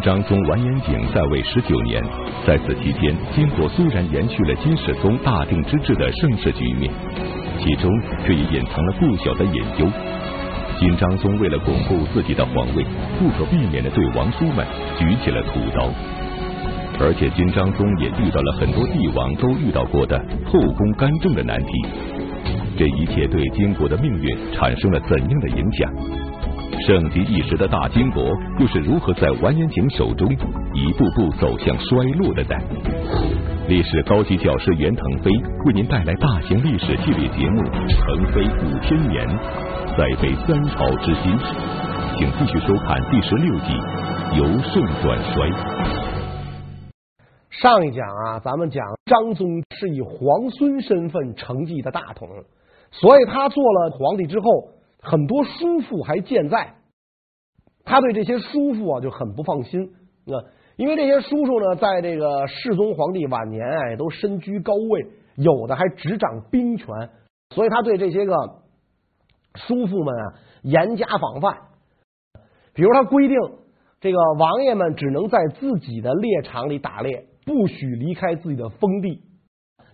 金章宗完颜景在位十九年，在此期间，金国虽然延续了金世宗大定之治的盛世局面，其中却也隐藏了不小的隐忧。金章宗为了巩固自己的皇位，不可避免地对王叔们举起了屠刀，而且金章宗也遇到了很多帝王都遇到过的后宫干政的难题。这一切对金国的命运产生了怎样的影响？盛极一时的大金国又是如何在完颜景手中一步步走向衰落的呢？历史高级教师袁腾飞为您带来大型历史系列节目《腾飞五千年》，再飞三朝之心，请继续收看第十六集《由盛转衰》。上一讲啊，咱们讲张宗是以皇孙身份承继的大统，所以他做了皇帝之后。很多叔父还健在，他对这些叔父啊就很不放心啊，因为这些叔叔呢，在这个世宗皇帝晚年哎，都身居高位，有的还执掌兵权，所以他对这些个叔父们啊严加防范。比如他规定，这个王爷们只能在自己的猎场里打猎，不许离开自己的封地。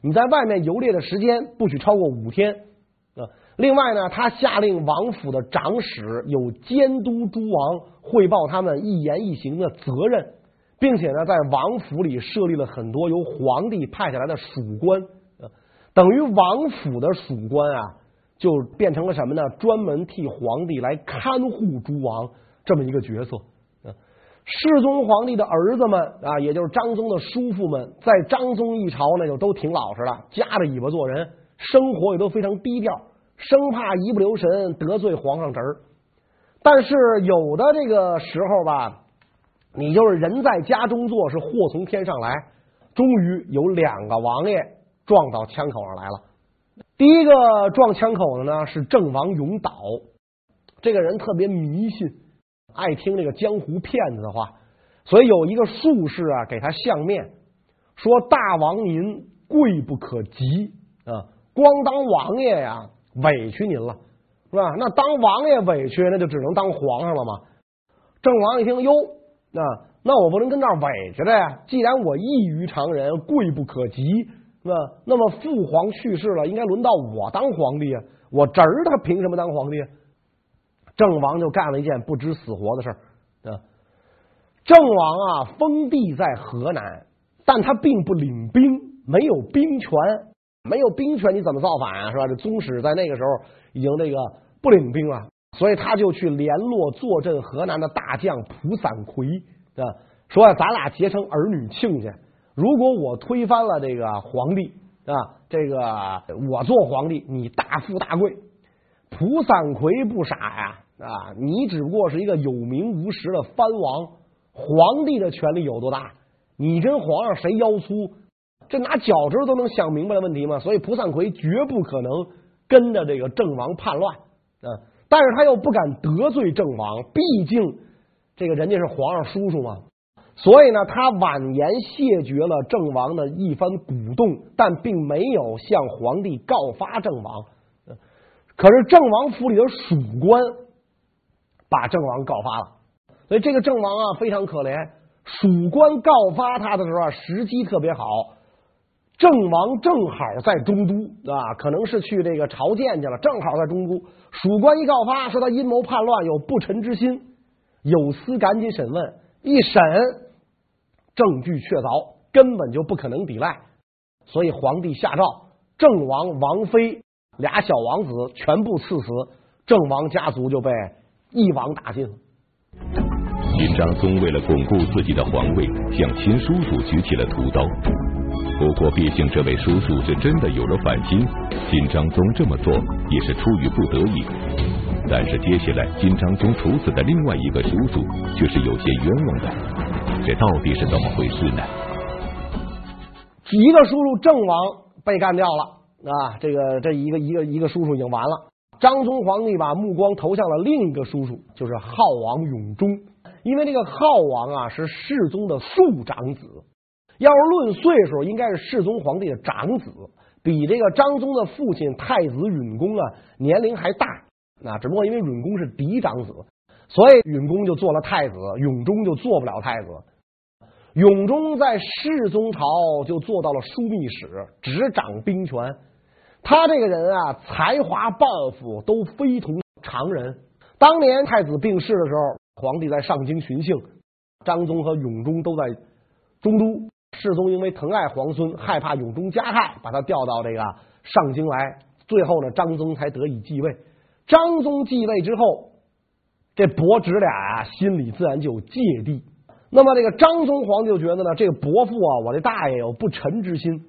你在外面游猎的时间不许超过五天啊。另外呢，他下令王府的长史有监督诸王汇报他们一言一行的责任，并且呢，在王府里设立了很多由皇帝派下来的属官，等于王府的属官啊，就变成了什么呢？专门替皇帝来看护诸王这么一个角色。世宗皇帝的儿子们啊，也就是张宗的叔父们，在张宗一朝呢，就都挺老实的，夹着尾巴做人，生活也都非常低调。生怕一不留神得罪皇上侄儿，但是有的这个时候吧，你就是人在家中坐，是祸从天上来。终于有两个王爷撞到枪口上来了。第一个撞枪口的呢是郑王永岛，这个人特别迷信，爱听那个江湖骗子的话，所以有一个术士啊给他相面，说大王您贵不可及啊，光当王爷呀。委屈您了，是吧？那当王爷委屈，那就只能当皇上了嘛。郑王一听，哟，那那我不能跟这儿委屈的呀。既然我异于常人，贵不可及，是吧？那么父皇去世了，应该轮到我当皇帝啊。我侄儿他凭什么当皇帝？郑王就干了一件不知死活的事儿啊。郑王啊，封地在河南，但他并不领兵，没有兵权。没有兵权，你怎么造反啊？是吧？这宗室在那个时候已经那个不领兵了，所以他就去联络坐镇河南的大将蒲散魁啊，说咱俩结成儿女亲家。如果我推翻了这个皇帝啊，这个我做皇帝，你大富大贵。蒲散魁不傻呀啊，你只不过是一个有名无实的藩王，皇帝的权力有多大？你跟皇上谁腰粗？这拿脚趾都能想明白的问题吗？所以蒲散奎绝不可能跟着这个郑王叛乱啊！但是他又不敢得罪郑王，毕竟这个人家是皇上叔叔嘛。所以呢，他婉言谢绝了郑王的一番鼓动，但并没有向皇帝告发郑王。可是郑王府里的属官把郑王告发了，所以这个郑王啊非常可怜。属官告发他的时候啊，时机特别好。郑王正好在中都啊，可能是去这个朝见去了，正好在中都。属官一告发，说他阴谋叛乱，有不臣之心，有司赶紧审问，一审证据确凿，根本就不可能抵赖，所以皇帝下诏，郑王王妃俩小王子全部赐死，郑王家族就被一网打尽了。金章宗为了巩固自己的皇位，向亲叔叔举起了屠刀。不过，毕竟这位叔叔是真的有了反心，金章宗这么做也是出于不得已。但是接下来，金章宗处死的另外一个叔叔却是有些冤枉的，这到底是怎么回事呢？一个叔叔郑王被干掉了啊，这个这一个一个一个叔叔已经完了。章宗皇帝把目光投向了另一个叔叔，就是浩王永忠，因为这个浩王啊是世宗的庶长子。要是论岁数，应该是世宗皇帝的长子，比这个张宗的父亲太子允恭啊年龄还大。那只不过因为允恭是嫡长子，所以允恭就做了太子，永忠就做不了太子。永忠在世宗朝就做到了枢密使，执掌兵权。他这个人啊，才华抱负都非同常人。当年太子病逝的时候，皇帝在上京巡幸，张宗和永忠都在中都。世宗因为疼爱皇孙，害怕永忠加害，把他调到这个上京来。最后呢，张宗才得以继位。张宗继位之后，这伯侄俩啊，心里自然就有芥蒂。那么这个张宗皇帝就觉得呢，这个伯父啊，我这大爷有不臣之心。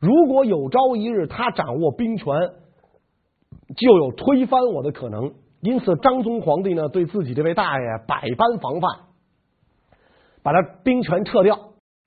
如果有朝一日他掌握兵权，就有推翻我的可能。因此，张宗皇帝呢，对自己这位大爷百般防范，把他兵权撤掉，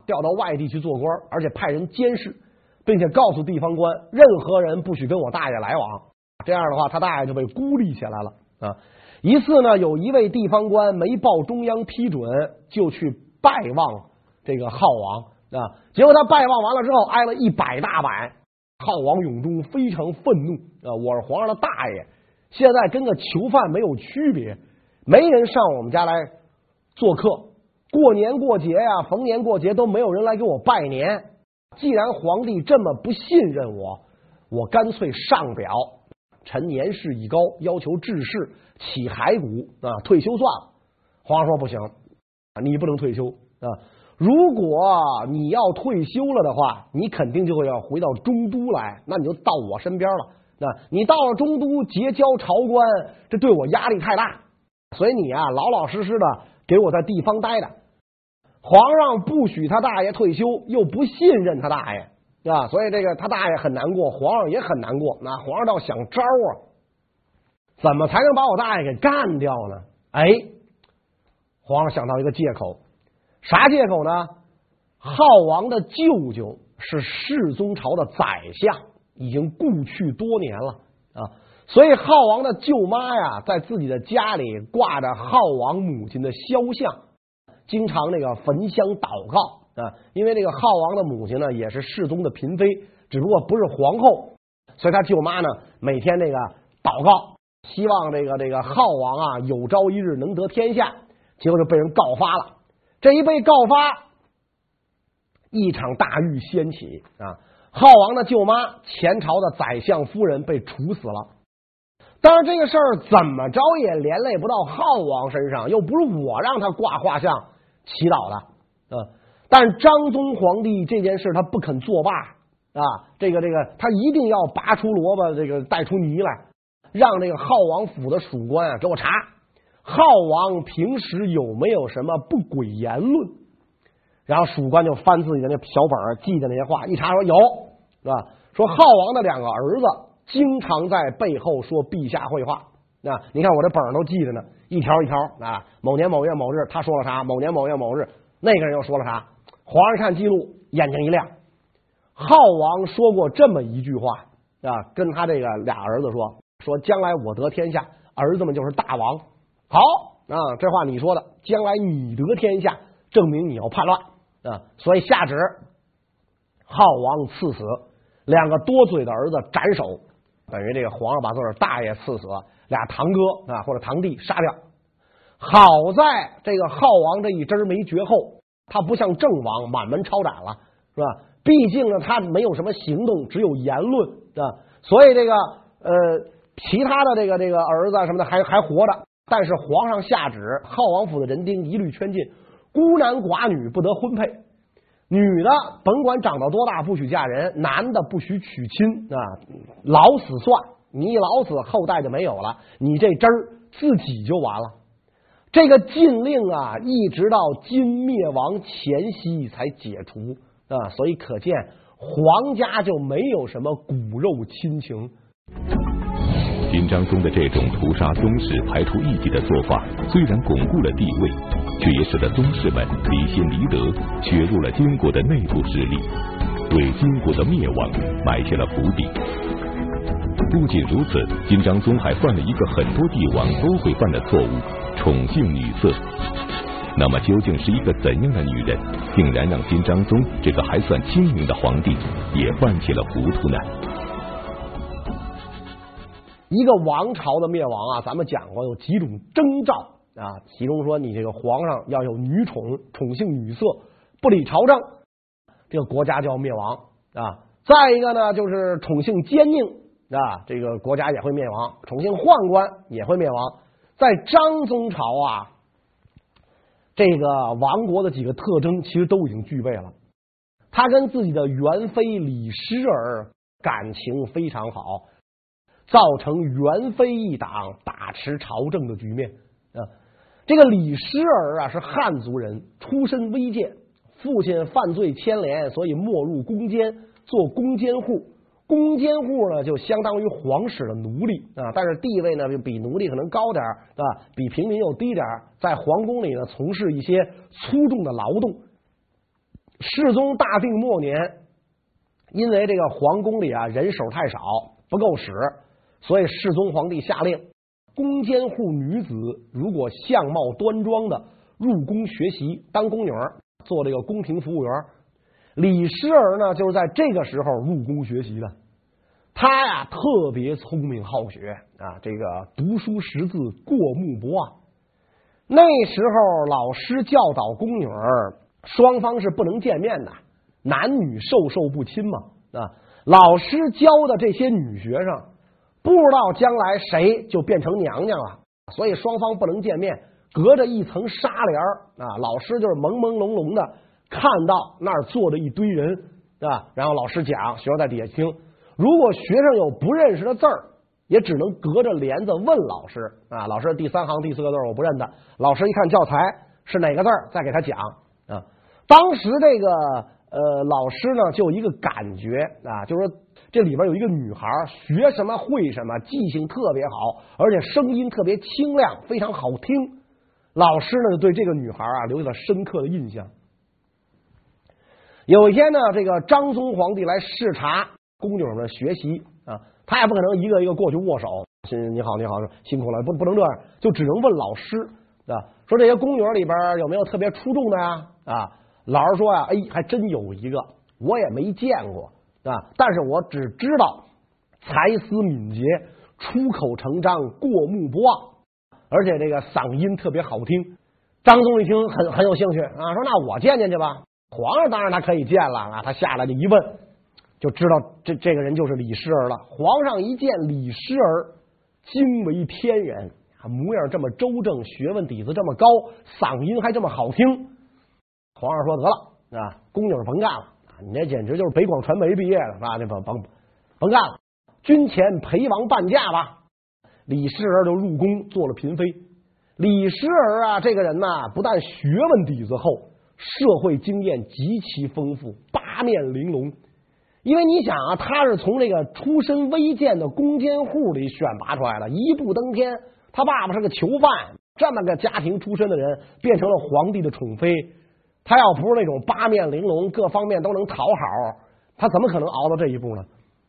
调到外地去做官，而且派人监视，并且告诉地方官，任何人不许跟我大爷来往。这样的话，他大爷就被孤立起来了啊。一次呢，有一位地方官没报中央批准，就去拜望这个浩王。啊！结果他拜望完了之后，挨了一百大板。浩王永忠非常愤怒啊！我是皇上的大爷，现在跟个囚犯没有区别，没人上我们家来做客，过年过节呀，逢年过节都没有人来给我拜年。既然皇帝这么不信任我，我干脆上表，臣年事已高，要求致仕，起骸骨啊，退休算了。皇上说不行，你不能退休啊。如果你要退休了的话，你肯定就会要回到中都来，那你就到我身边了。那你到了中都结交朝官，这对我压力太大，所以你啊，老老实实的给我在地方待着。皇上不许他大爷退休，又不信任他大爷啊，所以这个他大爷很难过，皇上也很难过。那皇上倒想招啊，怎么才能把我大爷给干掉呢？哎，皇上想到一个借口。啥借口呢？浩王的舅舅是世宗朝的宰相，已经故去多年了啊，所以浩王的舅妈呀，在自己的家里挂着浩王母亲的肖像，经常那个焚香祷告啊。因为那个浩王的母亲呢，也是世宗的嫔妃，只不过不是皇后，所以他舅妈呢，每天那个祷告，希望这个这个浩王啊，有朝一日能得天下，结果就被人告发了。这一被告发，一场大狱掀起啊！浩王的舅妈，前朝的宰相夫人被处死了。当然，这个事儿怎么着也连累不到浩王身上，又不是我让他挂画像祈祷的啊。但张宗皇帝这件事他不肯作罢啊！这个这个，他一定要拔出萝卜，这个带出泥来，让这个浩王府的属官啊给我查。浩王平时有没有什么不轨言论？然后属官就翻自己的那小本儿记的那些话，一查说有，是吧？说浩王的两个儿子经常在背后说陛下坏话。那你看我这本上都记着呢，一条一条啊。某年某月某日他说了啥？某年某月某日那个人又说了啥？皇上看记录，眼睛一亮。浩王说过这么一句话啊，跟他这个俩儿子说：说将来我得天下，儿子们就是大王。好啊，这话你说的，将来你得天下，证明你要叛乱啊，所以下旨，浩王赐死，两个多嘴的儿子斩首，等于这个皇上把自个儿大爷赐死，俩堂哥啊或者堂弟杀掉。好在这个浩王这一针没绝后，他不像郑王满门抄斩了，是吧？毕竟呢，他没有什么行动，只有言论啊，所以这个呃，其他的这个这个儿子什么的还还活着。但是皇上下旨，浩王府的人丁一律圈禁，孤男寡女不得婚配，女的甭管长到多大不许嫁人，男的不许娶亲啊，老死算，你一老死后代就没有了，你这汁儿自己就完了。这个禁令啊，一直到金灭亡前夕才解除啊，所以可见皇家就没有什么骨肉亲情。金章宗的这种屠杀宗室、排除异己的做法，虽然巩固了地位，却也使得宗室们离心离德，削弱了金国的内部实力，为金国的灭亡埋下了伏笔。不仅如此，金章宗还犯了一个很多帝王都会犯的错误——宠幸女色。那么，究竟是一个怎样的女人，竟然让金章宗这个还算清明的皇帝也犯起了糊涂呢？一个王朝的灭亡啊，咱们讲过有几种征兆啊，其中说你这个皇上要有女宠，宠幸女色，不理朝政，这个国家就要灭亡啊。再一个呢，就是宠幸奸佞啊，这个国家也会灭亡；宠幸宦官也会灭亡。在张宗朝啊，这个亡国的几个特征其实都已经具备了。他跟自己的元妃李师儿感情非常好，造成元妃一党把持朝政的局面啊。这个李师儿啊是汉族人，出身微贱，父亲犯罪牵连，所以没入宫监做宫监户。宫监户呢就相当于皇室的奴隶啊，但是地位呢就比奴隶可能高点儿啊，比平民又低点儿，在皇宫里呢从事一些粗重的劳动。世宗大定末年，因为这个皇宫里啊人手太少，不够使，所以世宗皇帝下令。宫监户女子如果相貌端庄的入宫学习当宫女儿，做这个宫廷服务员，李师儿呢就是在这个时候入宫学习的。他呀特别聪明好学啊，这个读书识字过目不忘。那时候老师教导宫女儿，双方是不能见面的，男女授受不亲嘛啊。老师教的这些女学生。不知道将来谁就变成娘娘了，所以双方不能见面，隔着一层纱帘啊。老师就是朦朦胧胧的看到那儿坐着一堆人对吧，然后老师讲，学生在底下听。如果学生有不认识的字儿，也只能隔着帘子问老师啊。老师第三行第四个字我不认得，老师一看教材是哪个字儿，再给他讲啊。当时这个呃老师呢就有一个感觉啊，就是说。这里边有一个女孩，学什么会什么，记性特别好，而且声音特别清亮，非常好听。老师呢，对这个女孩啊留下了深刻的印象。有一天呢，这个张宗皇帝来视察宫女们学习啊，他也不可能一个一个过去握手，你好，你好，辛苦了，不不能这样，就只能问老师啊，说这些宫女里边有没有特别出众的呀？啊，老师说呀，哎，还真有一个，我也没见过。啊！但是我只知道才思敏捷，出口成章，过目不忘，而且这个嗓音特别好听。张宗一听很很有兴趣啊，说那我见见去吧。皇上当然他可以见了啊，他下来就一问，就知道这这个人就是李师儿了。皇上一见李师儿，惊为天人，模样这么周正，学问底子这么高，嗓音还这么好听。皇上说得了啊，宫女甭干了。你这简直就是北广传媒毕业的是吧？那甭甭甭干了，军前陪王伴驾吧。李师儿就入宫做了嫔妃。李师儿啊，这个人呐，不但学问底子厚，社会经验极其丰富，八面玲珑。因为你想啊，他是从这个出身微贱的宫监户里选拔出来的，一步登天。他爸爸是个囚犯，这么个家庭出身的人，变成了皇帝的宠妃。他要不是那种八面玲珑，各方面都能讨好，他怎么可能熬到这一步呢？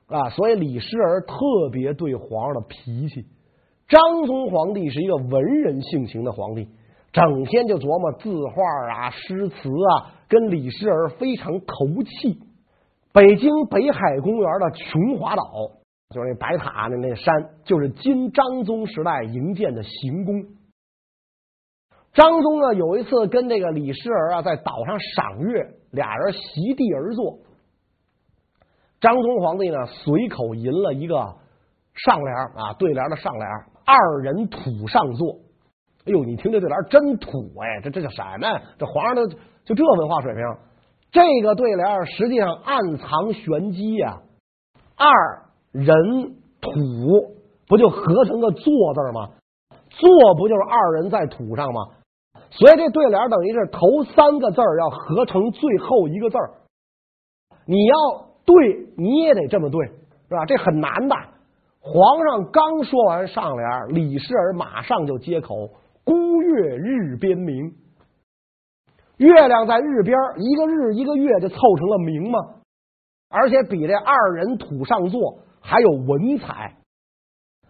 啊，所以李师儿特别对皇上的脾气。张宗皇帝是一个文人性情的皇帝，整天就琢磨字画啊、诗词啊，跟李师儿非常投契。北京北海公园的琼华岛，就是那白塔的那山，就是今张宗时代营建的行宫。张宗呢，有一次跟这个李师儿啊在岛上赏月，俩人席地而坐。张宗皇帝呢随口吟了一个上联啊，对联的上联，二人土上坐。哎呦，你听这对联真土哎，这这叫什么？这皇上的就这文化水平。这个对联实际上暗藏玄机呀，二人土不就合成个坐字吗？坐不就是二人在土上吗？所以这对联等于是头三个字要合成最后一个字，你要对，你也得这么对，是吧？这很难的。皇上刚说完上联，李世儿马上就接口：“孤月日边明。”月亮在日边，一个日一个月就凑成了明嘛。而且比这二人土上坐还有文采，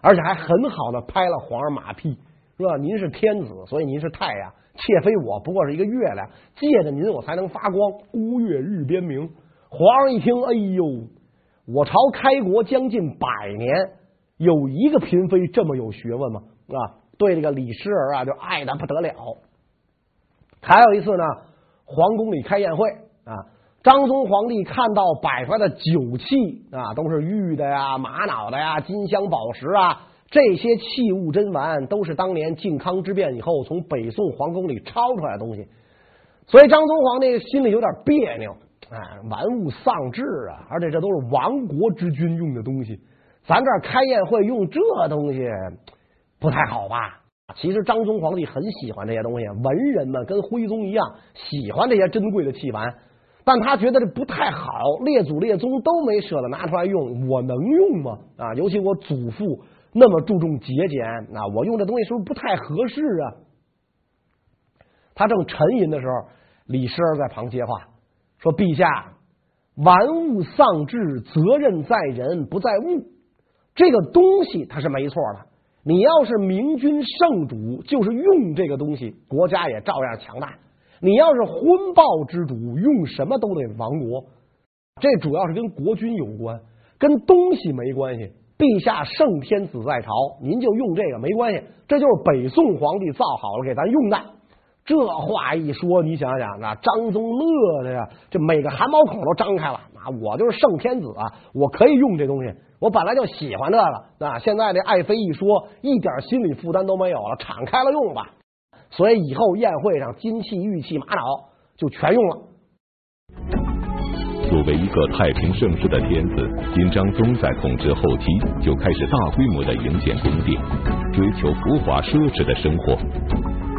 而且还很好的拍了皇上马屁，是吧？您是天子，所以您是太阳。妾非我，不过是一个月亮，借着您我才能发光。孤月日边明，皇上一听，哎呦，我朝开国将近百年，有一个嫔妃这么有学问吗？啊，对这个李师儿啊就爱得不得了。还有一次呢，皇宫里开宴会啊，张宗皇帝看到摆出来的酒器啊，都是玉的呀、玛瑙的呀、金镶宝石啊，这些器物珍玩都是当年靖康之变以后从北宋皇宫里抄出来的东西，所以张宗皇帝心里有点别扭。啊，玩物丧志啊！而且这都是亡国之君用的东西，咱这儿开宴会用这东西不太好吧？其实张宗皇帝很喜欢这些东西，文人们跟徽宗一样喜欢这些珍贵的器玩，但他觉得这不太好，列祖列宗都没舍得拿出来用，我能用吗？啊，尤其我祖父那么注重节俭，啊，我用这东西是不是不太合适啊？他正沉吟的时候，李师儿在旁接话。说：“陛下，玩物丧志，责任在人不在物。这个东西它是没错的。你要是明君圣主，就是用这个东西，国家也照样强大。你要是昏暴之主，用什么都得亡国。这主要是跟国君有关，跟东西没关系。陛下圣天子在朝，您就用这个没关系。这就是北宋皇帝造好了给咱用的。”这话一说，你想想，那张宗乐的呀，这每个汗毛孔都张开了。啊，我就是圣天子啊，我可以用这东西，我本来就喜欢这个。啊，现在这爱妃一说，一点心理负担都没有了，敞开了用吧。所以以后宴会上金器、玉器、玛瑙就全用了。作为一个太平盛世的天子，金章宗在统治后期就开始大规模的营建宫殿，追求浮华奢侈的生活。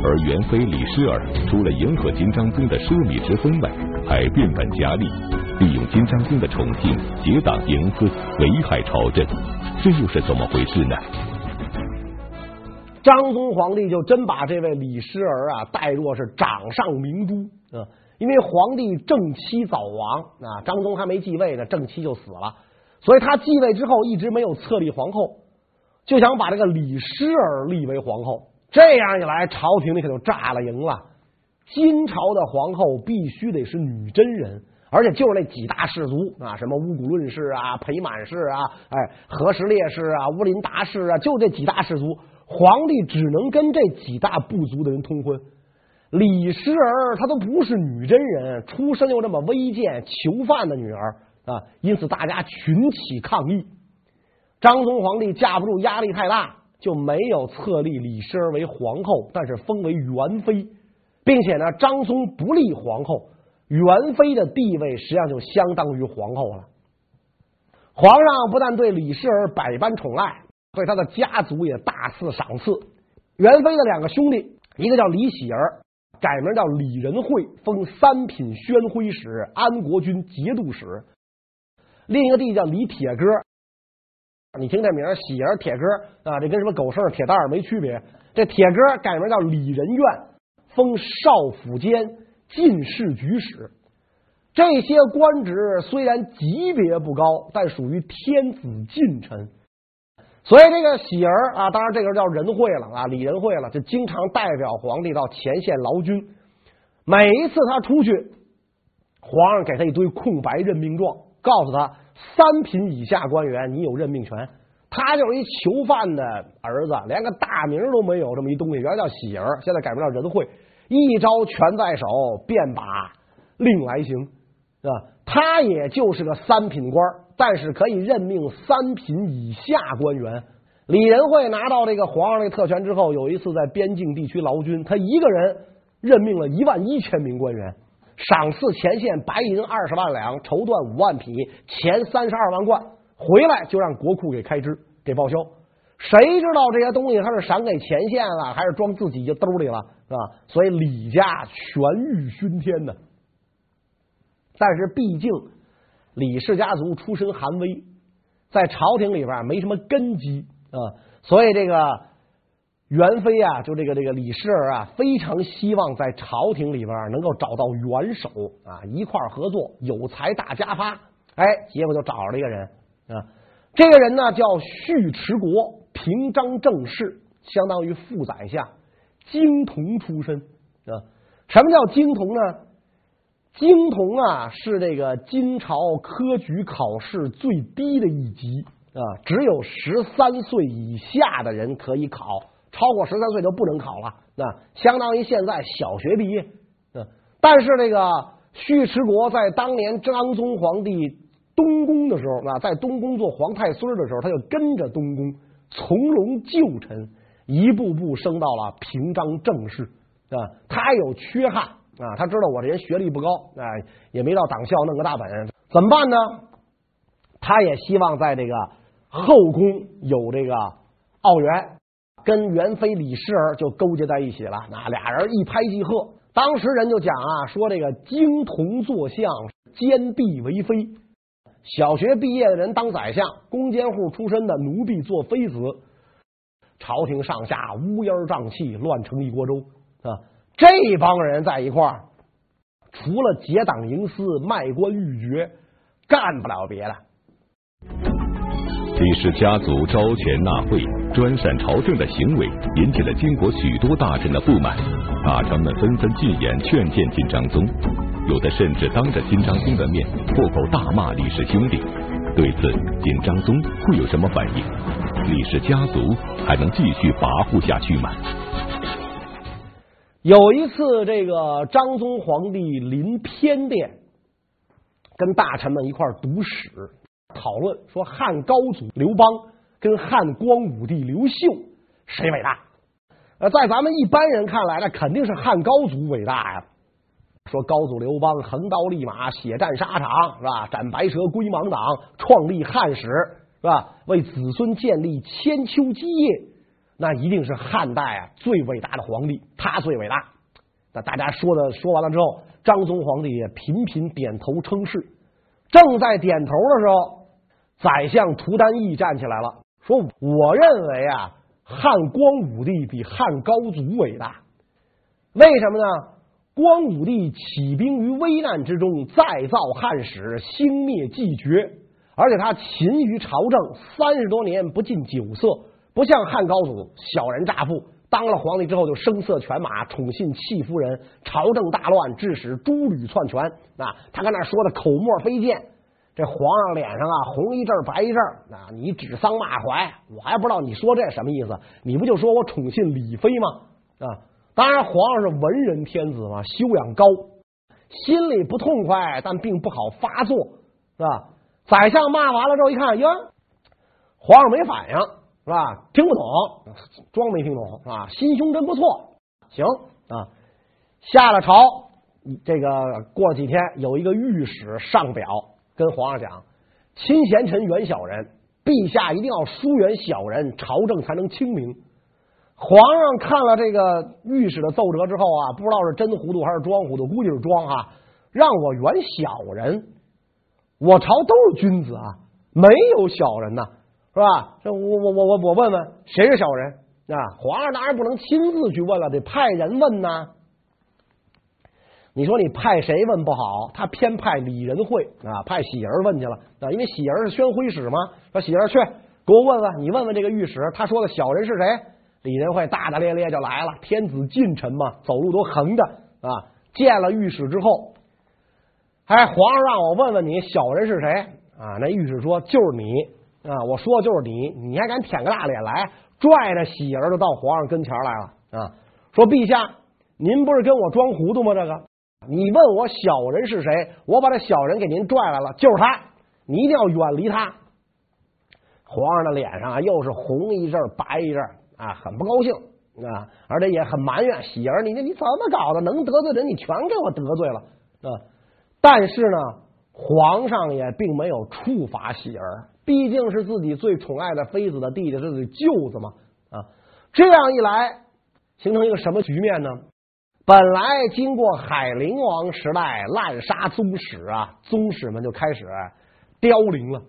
而元妃李师儿除了迎合金章宗的奢靡之风外，还变本加厉，利用金章宗的宠幸结党营私，危害朝政，这又是怎么回事呢？章宗皇帝就真把这位李师儿啊待若是掌上明珠啊，因为皇帝正妻早亡啊，张宗还没继位呢，正妻就死了，所以他继位之后一直没有册立皇后，就想把这个李师儿立为皇后。这样一来，朝廷里可就炸了营了。金朝的皇后必须得是女真人，而且就是那几大氏族啊，什么乌古论氏啊、裴满氏啊、哎何时烈氏啊、乌林达氏啊，就这几大氏族，皇帝只能跟这几大部族的人通婚。李师儿她都不是女真人，出身又这么微贱，囚犯的女儿啊，因此大家群起抗议。张宗皇帝架不住压力太大。就没有册立李师儿为皇后，但是封为元妃，并且呢，张宗不立皇后，元妃的地位实际上就相当于皇后了。皇上不但对李师儿百般宠爱，对他的家族也大肆赏赐。元妃的两个兄弟，一个叫李喜儿，改名叫李仁惠，封三品宣徽使、安国军节度使；另一个弟弟叫李铁哥。你听这名儿，喜儿铁哥啊，这跟什么狗剩铁蛋儿没区别。这铁哥改名叫李仁愿，封少府监、进士举使。这些官职虽然级别不高，但属于天子近臣。所以这个喜儿啊，当然这个叫仁惠了啊，李仁惠了，就经常代表皇帝到前线劳军。每一次他出去，皇上给他一堆空白任命状，告诉他。三品以下官员，你有任命权。他就是一囚犯的儿子，连个大名都没有，这么一东西，原来叫喜儿，现在改名叫仁惠。一招权在手，便把令来行，是吧？他也就是个三品官，但是可以任命三品以下官员。李仁惠拿到这个皇上的特权之后，有一次在边境地区劳军，他一个人任命了一万一千名官员。赏赐前线白银二十万两，绸缎五万匹，钱三十二万贯，回来就让国库给开支给报销。谁知道这些东西他是赏给前线了，还是装自己就兜里了，是吧？所以李家权欲熏天呢。但是毕竟李氏家族出身寒微，在朝廷里边没什么根基啊，所以这个。元妃啊，就这个这个李氏儿啊，非常希望在朝廷里边能够找到元首啊，一块合作，有才大家发。哎，结果就找着了一个人啊，这个人呢叫续迟国，平章政事，相当于副宰相，经同出身啊。什么叫经同呢？经童啊，是这个金朝科举考试最低的一级啊，只有十三岁以下的人可以考。超过十三岁就不能考了，那相当于现在小学毕业。嗯，但是这个尉迟国在当年章宗皇帝东宫的时候，啊，在东宫做皇太孙的时候，他就跟着东宫从容就臣，一步步升到了平章政事。啊，他有缺憾啊，他知道我这人学历不高，啊，也没到党校弄个大本，怎么办呢？他也希望在这个后宫有这个奥援。跟元妃李氏儿就勾结在一起了，那俩人一拍即合。当时人就讲啊，说这个经同坐相，奸婢为妃。小学毕业的人当宰相，公监户出身的奴婢做妃子，朝廷上下乌烟瘴气，乱成一锅粥啊！这帮人在一块儿，除了结党营私、卖官鬻爵，干不了别的。李氏家族招权纳贿、专擅朝政的行为，引起了金国许多大臣的不满。大臣们纷纷进言劝谏金章宗，有的甚至当着金章宗的面破口大骂李氏兄弟。对此，金章宗会有什么反应？李氏家族还能继续跋扈下去吗？有一次，这个张宗皇帝临偏殿，跟大臣们一块儿读史。讨论说汉高祖刘邦跟汉光武帝刘秀谁伟大？呃，在咱们一般人看来呢，肯定是汉高祖伟大呀。说高祖刘邦横刀立马，血战沙场，是吧？斩白蛇归盲党，创立汉史，是吧？为子孙建立千秋基业，那一定是汉代啊最伟大的皇帝，他最伟大。那大家说的说完了之后，张宗皇帝也频频点头称是。正在点头的时候。宰相涂丹义站起来了，说：“我认为啊，汉光武帝比汉高祖伟大。为什么呢？光武帝起兵于危难之中，再造汉史，兴灭继绝，而且他勤于朝政，三十多年不近酒色，不像汉高祖小人乍富，当了皇帝之后就声色犬马，宠信戚夫人，朝政大乱，致使诸吕篡权。啊，他跟那说的口沫飞溅。”这皇上脸上啊红一阵白一阵，啊，你指桑骂槐，我还不知道你说这什么意思？你不就说我宠信李妃吗？啊，当然皇上是文人天子嘛，修养高，心里不痛快，但并不好发作，是吧？宰相骂完了之后一看，哟，皇上没反应，是吧？听不懂，装没听懂，是吧？心胸真不错，行啊，下了朝，这个过几天有一个御史上表。跟皇上讲，亲贤臣，远小人，陛下一定要疏远小人，朝政才能清明。皇上看了这个御史的奏折之后啊，不知道是真糊涂还是装糊涂，估计是装哈，让我远小人，我朝都是君子啊，没有小人呐，是吧？这我我我我我问问，谁是小人啊？皇上当然不能亲自去问了，得派人问呐。你说你派谁问不好？他偏派李仁惠啊，派喜儿问去了啊，因为喜儿是宣徽使嘛。说喜儿去给我问问，你问问这个御史，他说的小人是谁？李仁惠大大咧咧就来了，天子近臣嘛，走路都横着啊。见了御史之后，哎，皇上让我问问你，小人是谁啊？那御史说就是你啊，我说的就是你，你还敢舔个大脸来？拽着喜儿就到皇上跟前来了啊，说陛下，您不是跟我装糊涂吗？这个。你问我小人是谁？我把这小人给您拽来了，就是他。你一定要远离他。皇上的脸上啊，又是红一阵白一阵啊，很不高兴啊，而且也很埋怨喜儿，你这你怎么搞的？能得罪人，你全给我得罪了啊！但是呢，皇上也并没有处罚喜儿，毕竟是自己最宠爱的妃子的弟弟，是自己舅子嘛啊。这样一来，形成一个什么局面呢？本来经过海陵王时代滥杀宗室啊，宗室们就开始凋零了。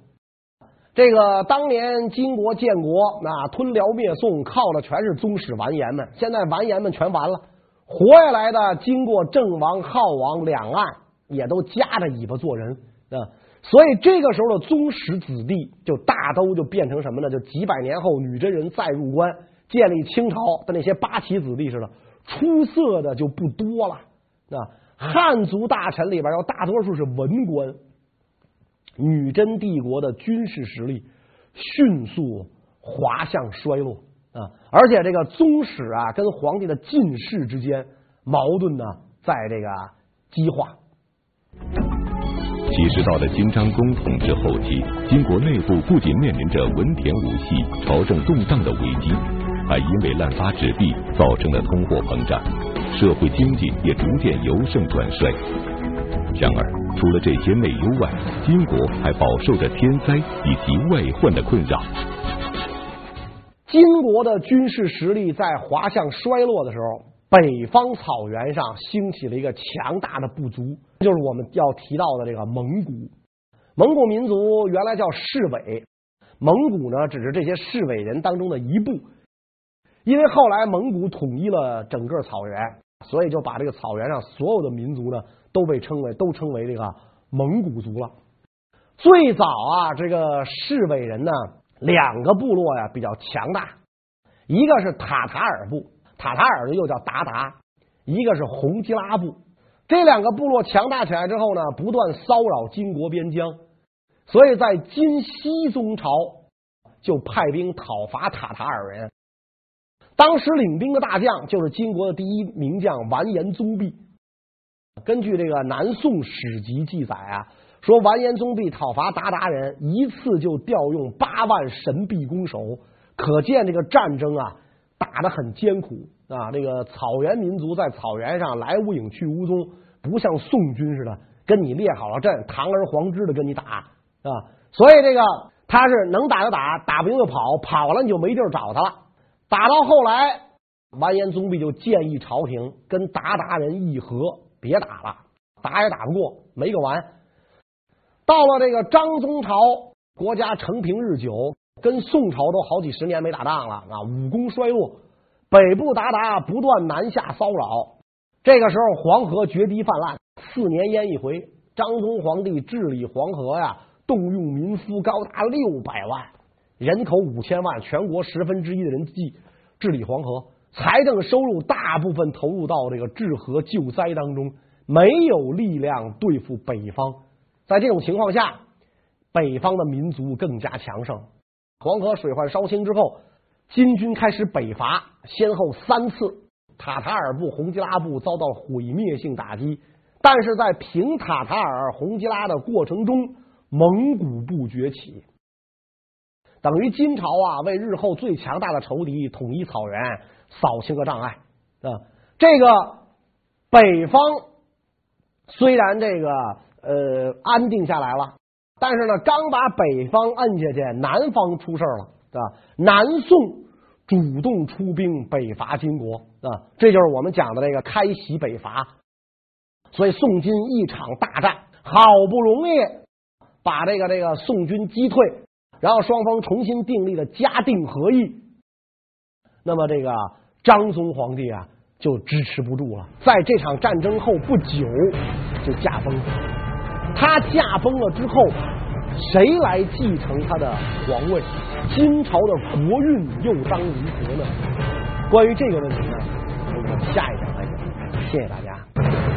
这个当年金国建国，那吞辽灭宋靠的全是宗室完颜们，现在完颜们全完了，活下来的经过郑王、浩王两岸也都夹着尾巴做人啊。所以这个时候的宗室子弟就大都就变成什么呢？就几百年后女真人再入关建立清朝的那些八旗子弟似的。出色的就不多了，啊，汉族大臣里边有大多数是文官，女真帝国的军事实力迅速滑向衰落啊，而且这个宗室啊跟皇帝的近侍之间矛盾呢，在这个激化。其实到了金章宗统治后期，金国内部不仅面临着文田武系、朝政动荡的危机，还因为滥发纸币造成了通货膨胀，社会经济也逐渐由盛转衰。然而，除了这些内忧外，金国还饱受着天灾以及外患的困扰。金国的军事实力在滑向衰落的时候，北方草原上兴起了一个强大的部族，就是我们要提到的这个蒙古。蒙古民族原来叫侍卫，蒙古呢只是这些侍卫人当中的一部，因为后来蒙古统一了整个草原，所以就把这个草原上所有的民族呢都被称为都称为这个蒙古族了。最早啊，这个侍卫人呢。两个部落呀比较强大，一个是塔塔尔部，塔塔尔又叫韃靼；一个是洪吉拉部。这两个部落强大起来之后呢，不断骚扰金国边疆，所以在金熙宗朝就派兵讨伐塔塔尔人。当时领兵的大将就是金国的第一名将完颜宗弼。根据这个南宋史籍记载啊。说完颜宗弼讨伐鞑靼人，一次就调用八万神臂弓手，可见这个战争啊打得很艰苦啊。这个草原民族在草原上来无影去无踪，不像宋军似的跟你列好了阵，堂而皇之的跟你打啊。所以这个他是能打就打，打不赢就跑，跑了你就没地儿找他了。打到后来，完颜宗弼就建议朝廷跟鞑靼人议和，别打了，打也打不过，没个完。到了这个张宗朝，国家承平日久，跟宋朝都好几十年没打仗了啊，武功衰落，北部鞑靼不断南下骚扰。这个时候黄河决堤泛滥，四年淹一回。章宗皇帝治理黄河呀，动用民夫高达六百万，人口五千万，全国十分之一的人计治理黄河，财政收入大部分投入到这个治河救灾当中，没有力量对付北方。在这种情况下，北方的民族更加强盛。黄河水患烧清之后，金军开始北伐，先后三次，塔塔尔部、洪吉拉部遭到毁灭性打击。但是在平塔塔尔、洪吉拉的过程中，蒙古部崛起，等于金朝啊为日后最强大的仇敌统一草原扫清了障碍啊。这个北方虽然这个。呃，安定下来了，但是呢，刚把北方摁下去，南方出事了，对吧？南宋主动出兵北伐金国啊，这就是我们讲的这个开禧北伐。所以宋金一场大战，好不容易把这个这个宋军击退，然后双方重新订立了嘉定和议。那么这个张宗皇帝啊，就支持不住了，在这场战争后不久就驾崩。他驾崩了之后，谁来继承他的皇位？金朝的国运又当如何呢？关于这个问题呢，我们下一讲再讲。谢谢大家。